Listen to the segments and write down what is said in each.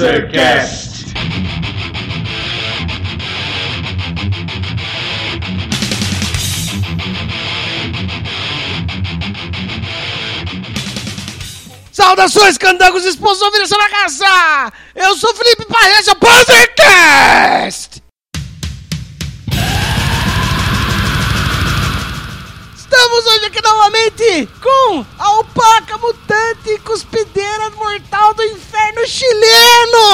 Panzercast. Saudações, candangos esposos ouvindo essa bagaça! Eu sou Felipe Paes, é cuspideira mortal do inferno chileno!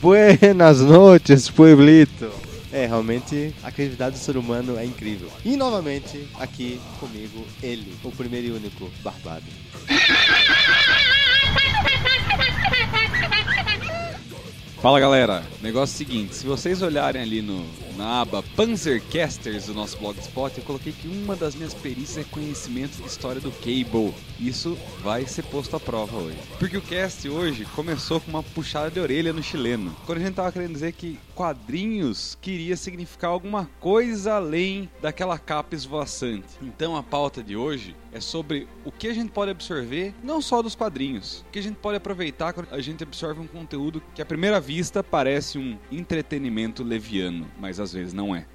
Buenas noches, pueblito. É, realmente a criatividade do ser humano é incrível. E novamente, aqui comigo, ele, o primeiro e único Barbado. Fala galera, negócio é o seguinte, se vocês olharem ali no, na aba Panzercasters do nosso blogspot, eu coloquei que uma das minhas perícias é conhecimento de história do Cable. Isso vai ser posto à prova hoje. Porque o cast hoje começou com uma puxada de orelha no chileno. Quando a gente tava querendo dizer que quadrinhos queria significar alguma coisa além daquela capa esvoaçante. Então a pauta de hoje é sobre o que a gente pode absorver, não só dos quadrinhos, o que a gente pode aproveitar quando a gente absorve um conteúdo que à primeira vista parece um entretenimento leviano, mas às vezes não é.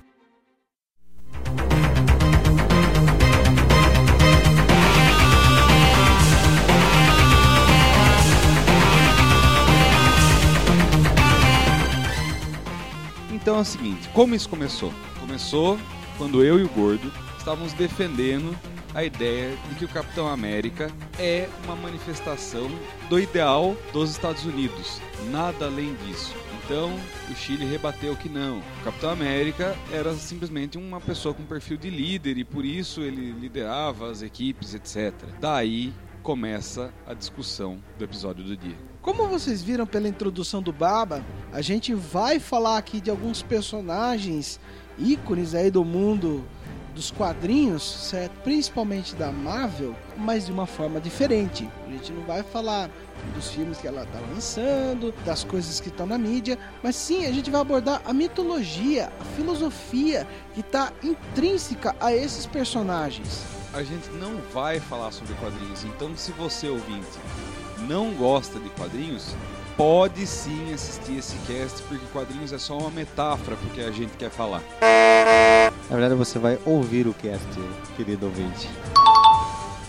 Então é o seguinte, como isso começou? Começou quando eu e o Gordo estávamos defendendo a ideia de que o Capitão América é uma manifestação do ideal dos Estados Unidos, nada além disso. Então o Chile rebateu que não. O Capitão América era simplesmente uma pessoa com perfil de líder e por isso ele liderava as equipes, etc. Daí começa a discussão do episódio do dia. Como vocês viram pela introdução do Baba, a gente vai falar aqui de alguns personagens ícones aí do mundo dos quadrinhos, certo? Principalmente da Marvel, mas de uma forma diferente. A gente não vai falar dos filmes que ela está lançando, das coisas que estão na mídia, mas sim a gente vai abordar a mitologia, a filosofia que está intrínseca a esses personagens. A gente não vai falar sobre quadrinhos, então se você ouvinte não gosta de quadrinhos, pode sim assistir esse cast, porque quadrinhos é só uma metáfora porque a gente quer falar. Na verdade, você vai ouvir o cast, querido ouvinte.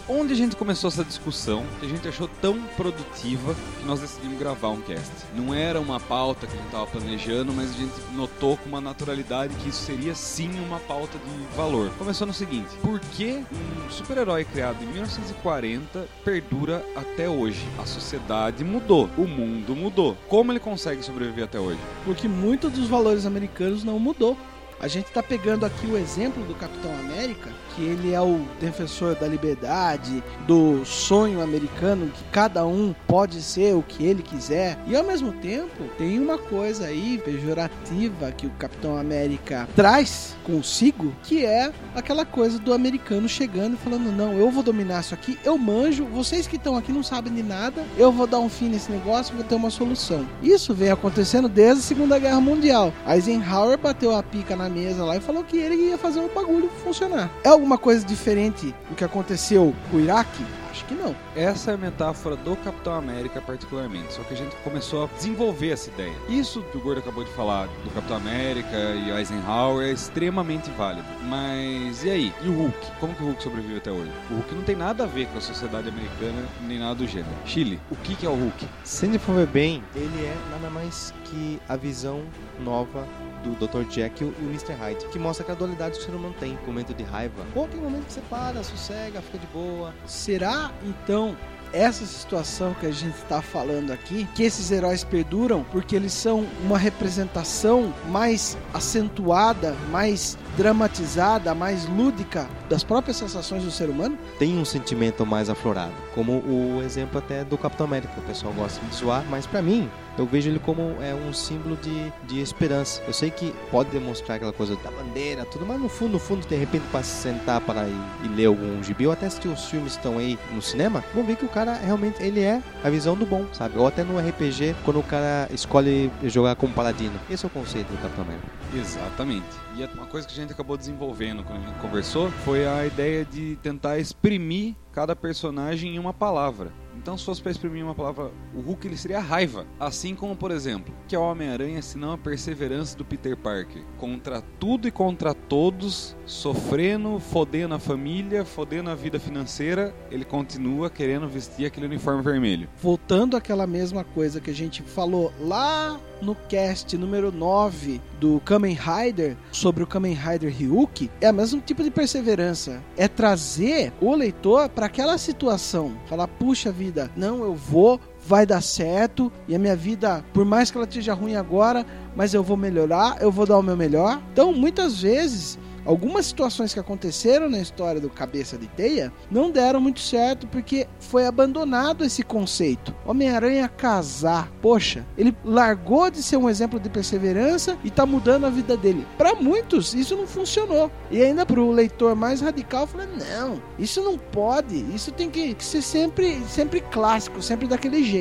Onde a gente começou essa discussão, que a gente achou tão produtiva que nós decidimos gravar um cast. Não era uma pauta que a gente estava planejando, mas a gente notou com uma naturalidade que isso seria sim uma pauta de valor. Começou no seguinte: por que um super-herói criado em 1940 perdura até hoje? A sociedade mudou, o mundo mudou. Como ele consegue sobreviver até hoje? Porque muitos dos valores americanos não mudou. A gente está pegando aqui o exemplo do Capitão América, que ele é o defensor da liberdade, do sonho americano, que cada um pode ser o que ele quiser. E ao mesmo tempo, tem uma coisa aí pejorativa que o Capitão América traz consigo, que é aquela coisa do americano chegando e falando: "Não, eu vou dominar isso aqui, eu manjo, vocês que estão aqui não sabem de nada, eu vou dar um fim nesse negócio, vou ter uma solução". Isso vem acontecendo desde a Segunda Guerra Mundial. Eisenhower bateu a pica na mesa lá e falou que ele ia fazer o bagulho funcionar. É alguma coisa diferente do que aconteceu com o Iraque? Acho que não. Essa é a metáfora do Capitão América, particularmente. Só que a gente começou a desenvolver essa ideia. Isso que o Gordo acabou de falar do Capitão América e Eisenhower é extremamente válido. Mas e aí? E o Hulk? Como que o Hulk sobrevive até hoje? O Hulk não tem nada a ver com a sociedade americana nem nada do gênero. Chile, o que, que é o Hulk? Se ele for ver bem, ele é nada mais que a visão nova do Dr. Jekyll e o Mr. Hyde, que mostra que a dualidade que o ser humano tem, momento de raiva. Ou tem momento que você para, sossega, fica de boa. Será então essa situação que a gente está falando aqui, que esses heróis perduram porque eles são uma representação mais acentuada, mais dramatizada, mais lúdica das próprias sensações do ser humano? Tem um sentimento mais aflorado, como o exemplo até do Capitão América. O pessoal gosta de zoar, mas para mim eu vejo ele como é um símbolo de, de esperança. Eu sei que pode demonstrar aquela coisa da bandeira, tudo, mas no fundo, no fundo, de repente, para se sentar para ir, e ler algum gibi, ou até assistir os filmes estão aí no cinema, vão ver que o cara realmente ele é a visão do bom, sabe? Ou até no RPG, quando o cara escolhe jogar como paladino. Esse é o conceito do Capitão América. Exatamente. E é uma coisa que a gente acabou desenvolvendo quando a gente conversou foi a ideia de tentar exprimir cada personagem em uma palavra. Então, se fosse para exprimir uma palavra, o Hulk ele seria raiva. Assim como, por exemplo, que é o Homem-Aranha, senão a perseverança do Peter Parker. Contra tudo e contra todos, sofrendo, fodendo a família, fodendo a vida financeira, ele continua querendo vestir aquele uniforme vermelho. Voltando àquela mesma coisa que a gente falou lá no cast número 9 do Kamen Rider sobre o Kamen Rider Ryuki, é o mesmo tipo de perseverança. É trazer o leitor para aquela situação. Falar, puxa vida, não, eu vou, vai dar certo e a minha vida, por mais que ela esteja ruim agora, mas eu vou melhorar, eu vou dar o meu melhor. Então, muitas vezes algumas situações que aconteceram na história do Cabeça de Teia não deram muito certo porque foi abandonado esse conceito. Homem-Aranha casar, poxa, ele largou de ser um exemplo de perseverança e tá mudando a vida dele. Para muitos, isso não funcionou. E ainda pro leitor mais radical, falou: não, isso não pode, isso tem que ser sempre, sempre clássico, sempre daquele jeito.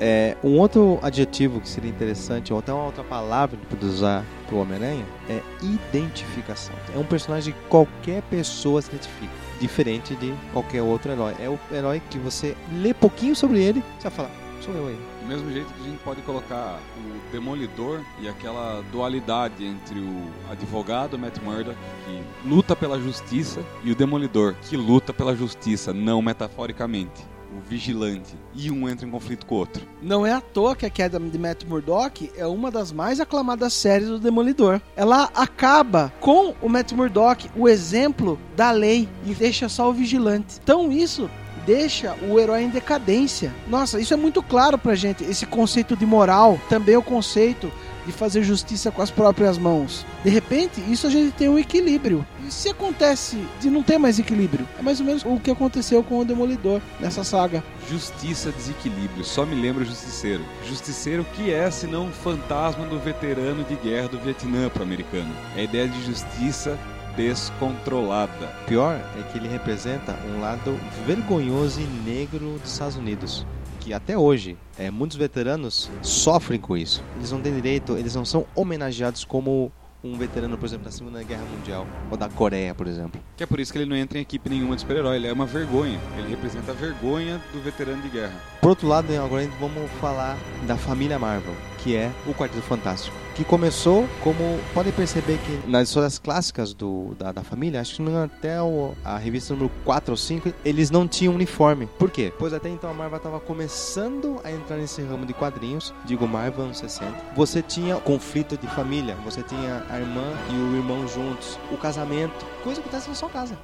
É, um outro adjetivo que seria interessante, ou até uma outra palavra que pode usar para o Homem-Aranha, é identificação. É um personagem que qualquer pessoa se identifica, diferente de qualquer outro herói. É o herói que você lê pouquinho sobre ele, você vai falar, sou eu aí. Do mesmo jeito que a gente pode colocar o Demolidor e aquela dualidade entre o advogado Matt Murdock, que luta pela justiça, e o Demolidor, que luta pela justiça, não metaforicamente o vigilante, e um entra em conflito com o outro. Não é à toa que a queda de Matt Murdock é uma das mais aclamadas séries do Demolidor. Ela acaba com o Matt Murdock, o exemplo da lei, e deixa só o vigilante. Então isso deixa o herói em decadência. Nossa, isso é muito claro pra gente. Esse conceito de moral, também o conceito de fazer justiça com as próprias mãos. De repente, isso a gente tem um equilíbrio. E se acontece de não ter mais equilíbrio? É mais ou menos o que aconteceu com o Demolidor nessa saga. Justiça, desequilíbrio, só me lembra o Justiceiro. Justiceiro que é, senão um fantasma do veterano de guerra do Vietnã para o americano. É a ideia de justiça descontrolada. Pior é que ele representa um lado vergonhoso e negro dos Estados Unidos que até hoje é, muitos veteranos sofrem com isso. Eles não têm direito, eles não são homenageados como um veterano, por exemplo, da Segunda Guerra Mundial ou da Coreia, por exemplo. Que é por isso que ele não entra em equipe nenhuma de super-herói, ele é uma vergonha. Ele representa a vergonha do veterano de guerra. Por outro lado, agora vamos falar da família Marvel, que é o Quarteto Fantástico que começou como podem perceber que nas histórias clássicas do, da, da família, acho que até o, a revista número 4 ou 5, eles não tinham uniforme. Por quê? Pois até então a Marvel estava começando a entrar nesse ramo de quadrinhos, digo Marvel anos 60. Você tinha conflito de família, você tinha a irmã e o irmão juntos, o casamento, coisa que acontece na sua casa.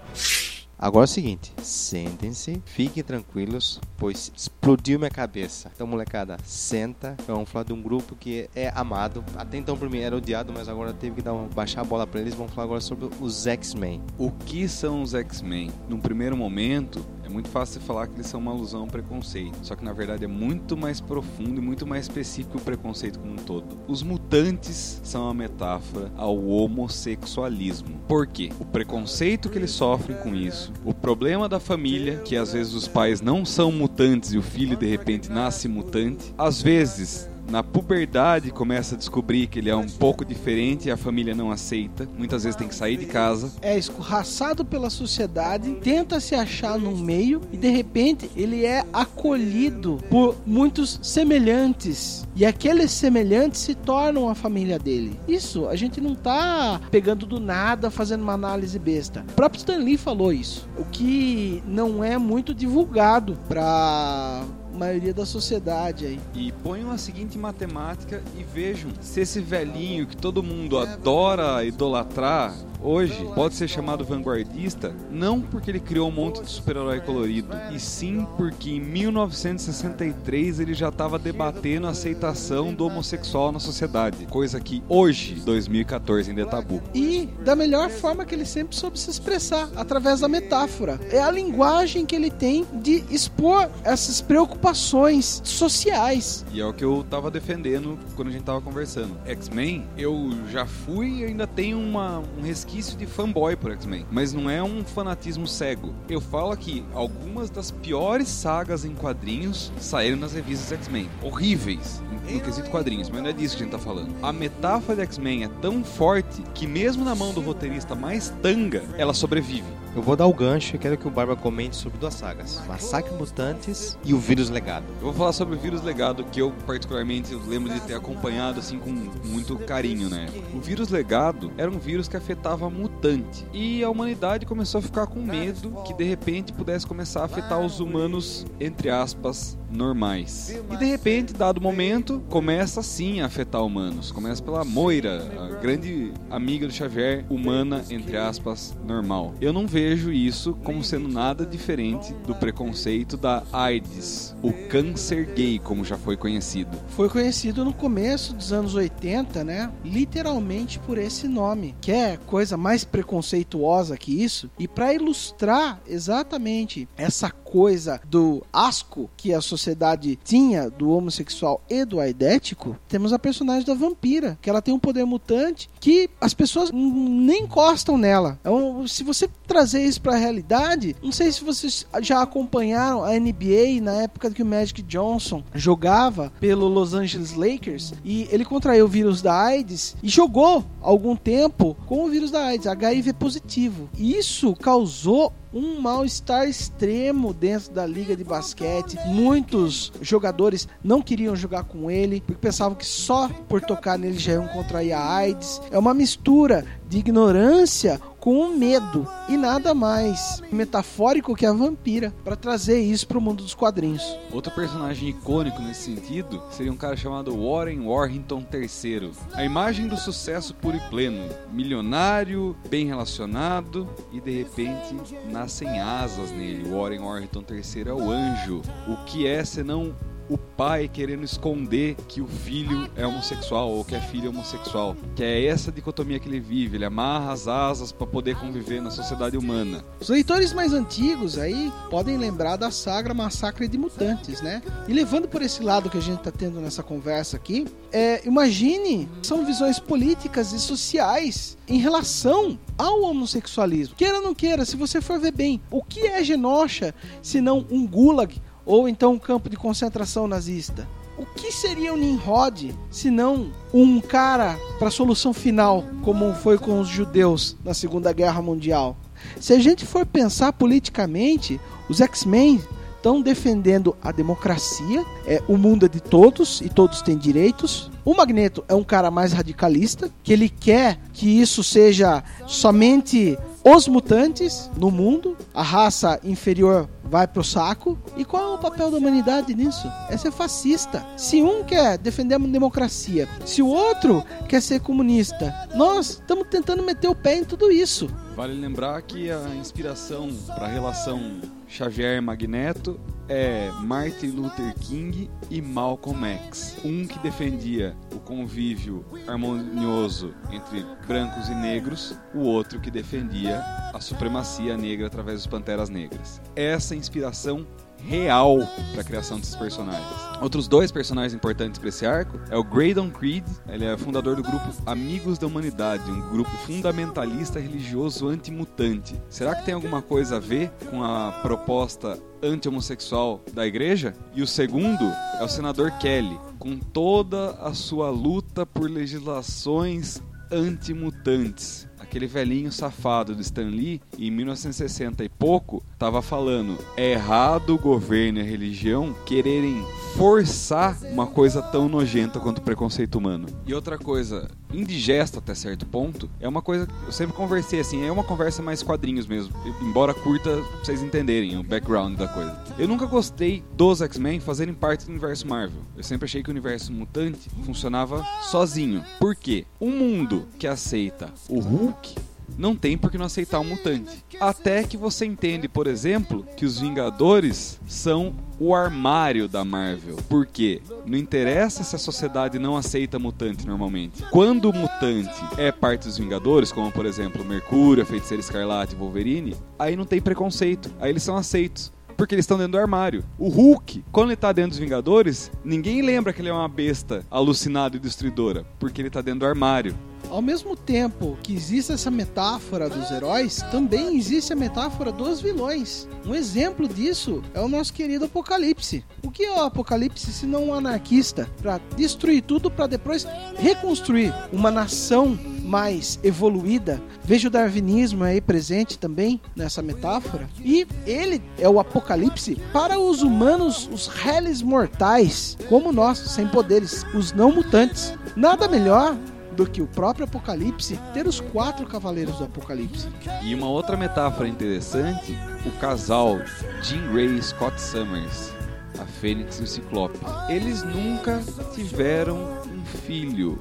Agora é o seguinte, sentem-se, fiquem tranquilos, pois explodiu minha cabeça. Então, molecada, senta. Vamos falar de um grupo que é amado. Até então, por mim, era odiado, mas agora teve que dar uma, baixar a bola para eles. Vamos falar agora sobre os X-Men. O que são os X-Men? Num primeiro momento, é muito fácil falar que eles são uma alusão ao preconceito. Só que na verdade é muito mais profundo e muito mais específico o preconceito como um todo. Os mutantes são uma metáfora ao homossexualismo. Por quê? O preconceito que eles sofrem com isso, o problema da família, que às vezes os pais não são mutantes e o filho de repente nasce mutante, às vezes na puberdade começa a descobrir que ele é um pouco diferente e a família não aceita. Muitas vezes tem que sair de casa. É escorraçado pela sociedade, tenta se achar no meio e de repente ele é acolhido por muitos semelhantes. E aqueles semelhantes se tornam a família dele. Isso a gente não tá pegando do nada, fazendo uma análise besta. O próprio Stan Lee falou isso. O que não é muito divulgado para maioria da sociedade aí. E ponham a seguinte matemática e vejam se esse velhinho que todo mundo adora idolatrar hoje pode ser chamado vanguardista não porque ele criou um monte de super-herói colorido, e sim porque em 1963 ele já estava debatendo a aceitação do homossexual na sociedade, coisa que hoje, 2014, ainda é tabu. E da melhor forma que ele sempre soube se expressar, através da metáfora. É a linguagem que ele tem de expor essas preocupações sociais. E é o que eu tava defendendo quando a gente tava conversando. X-Men, eu já fui e ainda tenho uma, um resquício resquício de fanboy por X-Men, mas não é um fanatismo cego. Eu falo aqui, algumas das piores sagas em quadrinhos saíram nas revistas X-Men. Horríveis no quesito quadrinhos, mas não é disso que a gente tá falando. A metáfora de X-Men é tão forte que mesmo na mão do roteirista mais tanga, ela sobrevive. Eu vou dar o gancho e quero que o Barba comente sobre duas sagas: Massacre Mutantes e o Vírus Legado. Eu vou falar sobre o Vírus Legado, que eu particularmente lembro de ter acompanhado assim com muito carinho, né? O Vírus Legado era um vírus que afetava mutante. E a humanidade começou a ficar com medo que de repente pudesse começar a afetar os humanos, entre aspas, normais. E de repente, dado momento, começa sim a afetar humanos. Começa pela Moira, a grande amiga do Xavier, humana, entre aspas, normal. Eu não vejo isso como sendo nada diferente do preconceito da AIDS, o câncer gay, como já foi conhecido. Foi conhecido no começo dos anos 80, né? Literalmente por esse nome, que é coisa mais preconceituosa que isso. E para ilustrar exatamente essa coisa do asco que a sociedade tinha do homossexual e do aidético, temos a personagem da vampira, que ela tem um poder mutante que as pessoas nem encostam nela. Então, se você trazer isso para a realidade, não sei se vocês já acompanharam a NBA na época que o Magic Johnson jogava pelo Los Angeles Lakers e ele contraiu o vírus da AIDS e jogou algum tempo com o vírus da AIDS, HIV positivo. Isso causou um mal-estar extremo dentro da liga de basquete. Muitos jogadores não queriam jogar com ele porque pensavam que só por tocar nele já iam contrair a AIDS. É uma mistura de ignorância com o medo e nada mais metafórico que a vampira para trazer isso para o mundo dos quadrinhos. Outro personagem icônico nesse sentido seria um cara chamado Warren Warrington III. A imagem do sucesso puro e pleno, milionário, bem relacionado e de repente nascem asas nele. Warren Warrington III é o anjo. O que é senão o pai querendo esconder que o filho é homossexual ou que a filha é homossexual. Que é essa dicotomia que ele vive. Ele amarra as asas para poder conviver na sociedade humana. Os leitores mais antigos aí podem lembrar da saga Massacre de Mutantes, né? E levando por esse lado que a gente está tendo nessa conversa aqui, é, imagine são visões políticas e sociais em relação ao homossexualismo. Queira ou não queira, se você for ver bem, o que é Genosha se não um gulag ou então um campo de concentração nazista. O que seria o Nimrod se não um cara para a solução final, como foi com os judeus na Segunda Guerra Mundial? Se a gente for pensar politicamente, os X-Men estão defendendo a democracia, é, o mundo é de todos e todos têm direitos. O Magneto é um cara mais radicalista, que ele quer que isso seja somente os mutantes no mundo, a raça inferior vai pro saco. E qual é o papel da humanidade nisso? É ser fascista. Se um quer defender a democracia, se o outro quer ser comunista, nós estamos tentando meter o pé em tudo isso. Vale lembrar que a inspiração para a relação Xavier Magneto é Martin Luther King e Malcolm X. Um que defendia o convívio harmonioso entre brancos e negros, o outro que defendia a supremacia negra através dos Panteras Negras. Essa inspiração real para a criação desses personagens. Outros dois personagens importantes para esse arco é o Graydon Creed, ele é fundador do grupo Amigos da Humanidade, um grupo fundamentalista religioso anti-mutante. Será que tem alguma coisa a ver com a proposta anti-homossexual da igreja? E o segundo é o senador Kelly, com toda a sua luta por legislações anti-mutantes aquele velhinho safado do Stan Lee, em 1960 e pouco, estava falando: é errado o governo e a religião quererem forçar uma coisa tão nojenta quanto o preconceito humano. E outra coisa, indigesta até certo ponto, é uma coisa que eu sempre conversei assim, é uma conversa mais quadrinhos mesmo, embora curta, pra vocês entenderem o background da coisa. Eu nunca gostei dos X-Men fazerem parte do universo Marvel. Eu sempre achei que o universo mutante funcionava sozinho. Por quê? Um mundo que aceita o Hulk não tem por que não aceitar um mutante. Até que você entende, por exemplo, que os Vingadores são o armário da Marvel. Por quê? Não interessa se a sociedade não aceita mutante normalmente. Quando o mutante é parte dos Vingadores, como por exemplo Mercúrio, Feiticeiro Escarlate e Wolverine, aí não tem preconceito. Aí eles são aceitos porque eles estão dentro do armário. O Hulk, quando ele tá dentro dos Vingadores, ninguém lembra que ele é uma besta alucinada e destruidora, porque ele tá dentro do armário. Ao mesmo tempo que existe essa metáfora dos heróis, também existe a metáfora dos vilões. Um exemplo disso é o nosso querido Apocalipse. O que é o Apocalipse se não um anarquista para destruir tudo para depois reconstruir uma nação mais evoluída. Veja o darwinismo aí presente também nessa metáfora. E ele é o apocalipse para os humanos, os réis mortais, como nós, sem poderes, os não mutantes. Nada melhor do que o próprio Apocalipse ter os quatro cavaleiros do Apocalipse. E uma outra metáfora interessante, o casal Jean Grey e Scott Summers, a Fênix e o Ciclope. Eles nunca tiveram um filho.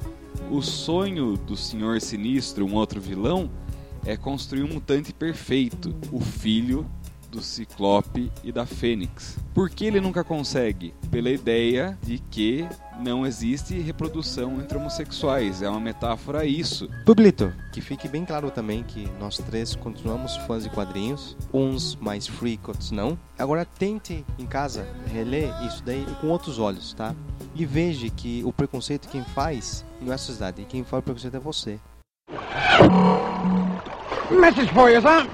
O sonho do Senhor Sinistro, um outro vilão, é construir um mutante perfeito, o filho do Ciclope e da Fênix. Por que ele nunca consegue? Pela ideia de que não existe reprodução entre homossexuais. É uma metáfora a isso. Publito, que fique bem claro também que nós três continuamos fãs de quadrinhos, uns mais freak, outros não. Agora tente em casa reler isso daí com outros olhos, tá? E veja que o preconceito quem faz não é a sociedade, quem faz o preconceito é você. Message for you, son.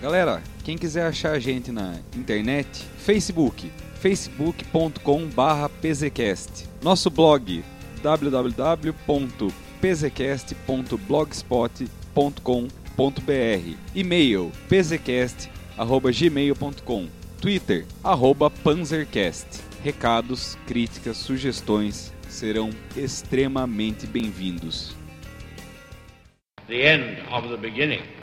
Galera, quem quiser achar a gente na internet, Facebook, facebook.com/pzcast. Nosso blog www.pzcast.blogspot.com.br. E-mail pzcast@gmail.com. Twitter arroba @panzercast. Recados, críticas, sugestões serão extremamente bem-vindos. The end of the beginning.